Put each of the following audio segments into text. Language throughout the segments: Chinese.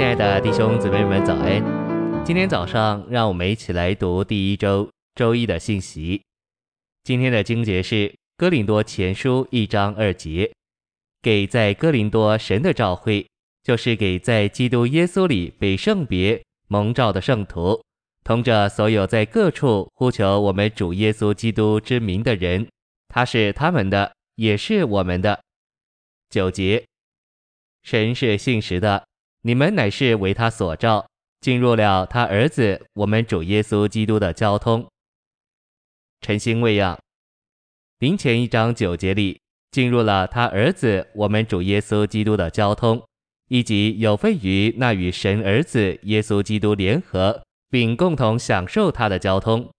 亲爱的弟兄姊妹们，早安！今天早上，让我们一起来读第一周周一的信息。今天的经节是《哥林多前书》一章二节，给在哥林多神的召会，就是给在基督耶稣里被圣别蒙召的圣徒，同着所有在各处呼求我们主耶稣基督之名的人，他是他们的，也是我们的。九节，神是信实的。你们乃是为他所召，进入了他儿子我们主耶稣基督的交通。晨星喂养，林前一章九节里进入了他儿子我们主耶稣基督的交通，以及有份于那与神儿子耶稣基督联合，并共同享受他的交通。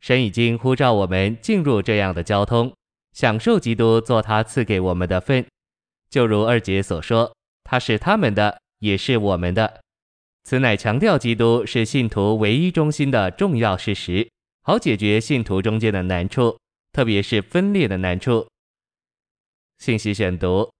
神已经呼召我们进入这样的交通，享受基督做他赐给我们的份。就如二姐所说，他是他们的。也是我们的，此乃强调基督是信徒唯一中心的重要事实，好解决信徒中间的难处，特别是分裂的难处。信息选读：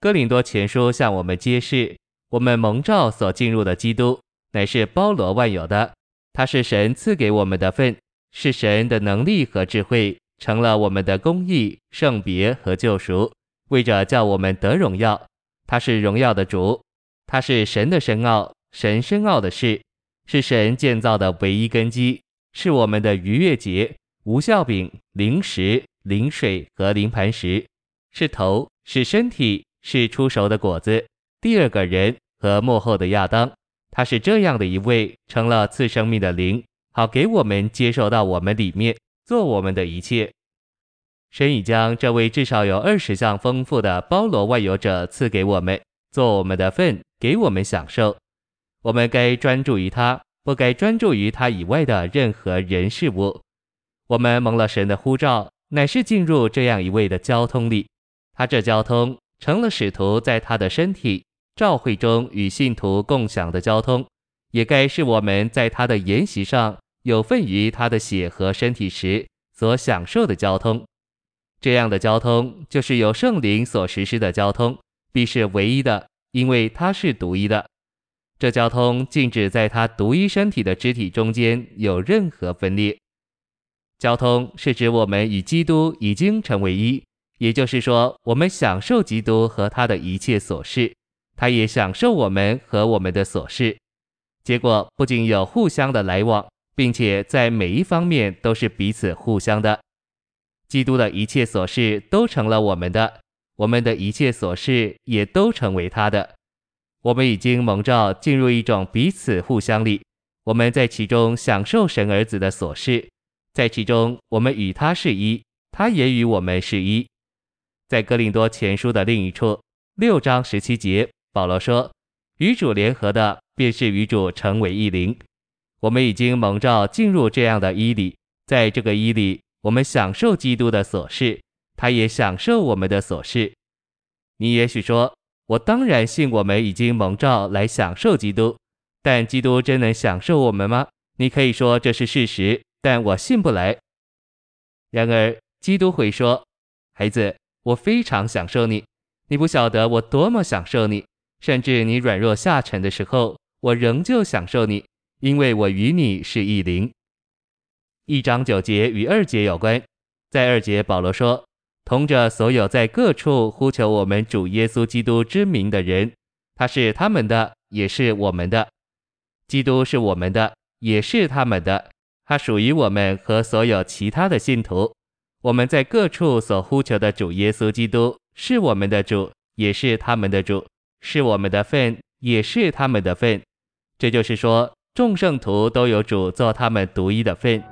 哥林多前书向我们揭示，我们蒙召所进入的基督，乃是包罗万有的，他是神赐给我们的份，是神的能力和智慧，成了我们的公义、圣别和救赎，为着叫我们得荣耀，他是荣耀的主。它是神的深奥，神深奥的事，是神建造的唯一根基，是我们的逾越节、无酵饼、灵食、灵水和灵磐石，是头，是身体，是出熟的果子，第二个人和幕后的亚当。他是这样的一位，成了赐生命的灵，好给我们接受到我们里面，做我们的一切。神已将这位至少有二十项丰富的包罗万有者赐给我们。做我们的份，给我们享受。我们该专注于他，不该专注于他以外的任何人事物。我们蒙了神的呼召，乃是进入这样一位的交通里。他这交通成了使徒在他的身体召会中与信徒共享的交通，也该是我们在他的筵席上有份于他的血和身体时所享受的交通。这样的交通就是由圣灵所实施的交通。必是唯一的，因为他是独一的。这交通禁止在他独一身体的肢体中间有任何分裂。交通是指我们与基督已经成为一，也就是说，我们享受基督和他的一切所事，他也享受我们和我们的所事。结果不仅有互相的来往，并且在每一方面都是彼此互相的。基督的一切琐事都成了我们的。我们的一切琐事也都成为他的。我们已经蒙召进入一种彼此互相里，我们在其中享受神儿子的所事，在其中我们与他是一，他也与我们是一。在哥林多前书的另一处六章十七节，保罗说：“与主联合的，便是与主成为一灵。”我们已经蒙召进入这样的一里，在这个一里，我们享受基督的琐事。他也享受我们的所事。你也许说，我当然信我们已经蒙召来享受基督，但基督真能享受我们吗？你可以说这是事实，但我信不来。然而，基督会说：“孩子，我非常享受你，你不晓得我多么享受你，甚至你软弱下沉的时候，我仍旧享受你，因为我与你是一灵。”一章九节与二节有关，在二节保罗说。同着所有在各处呼求我们主耶稣基督之名的人，他是他们的，也是我们的。基督是我们的，也是他们的。他属于我们和所有其他的信徒。我们在各处所呼求的主耶稣基督是我们的主，也是他们的主，是我们的份，也是他们的份。这就是说，众圣徒都有主做他们独一的份，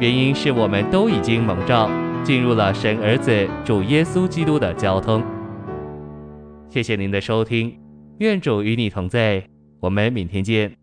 原因是我们都已经蒙召。进入了神儿子主耶稣基督的交通。谢谢您的收听，愿主与你同在，我们明天见。